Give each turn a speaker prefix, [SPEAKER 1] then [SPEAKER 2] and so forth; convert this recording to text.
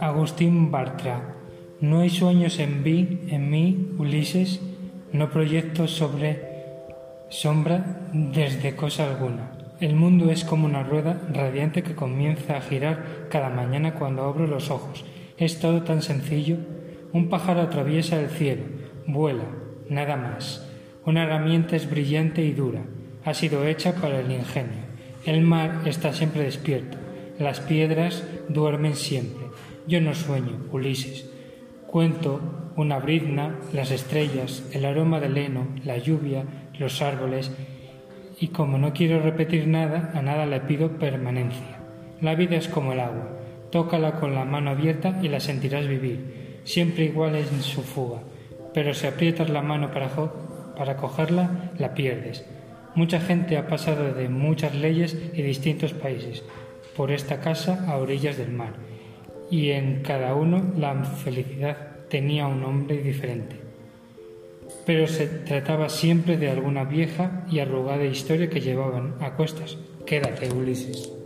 [SPEAKER 1] Agustín Bartra. No hay sueños en mí, en mí, Ulises, no proyecto sobre sombra desde cosa alguna. El mundo es como una rueda radiante que comienza a girar cada mañana cuando abro los ojos. Es todo tan sencillo. Un pájaro atraviesa el cielo, vuela, nada más. Una herramienta es brillante y dura. Ha sido hecha para el ingenio. El mar está siempre despierto. Las piedras duermen siempre. Yo no sueño, Ulises. Cuento una brizna, las estrellas, el aroma del heno, la lluvia, los árboles, y como no quiero repetir nada, a nada le pido permanencia. La vida es como el agua, tócala con la mano abierta y la sentirás vivir, siempre igual en su fuga, pero si aprietas la mano para, para cogerla, la pierdes. Mucha gente ha pasado de muchas leyes y distintos países por esta casa a orillas del mar y en cada uno la felicidad tenía un nombre diferente. Pero se trataba siempre de alguna vieja y arrugada historia que llevaban a cuestas. Quédate, Ulises.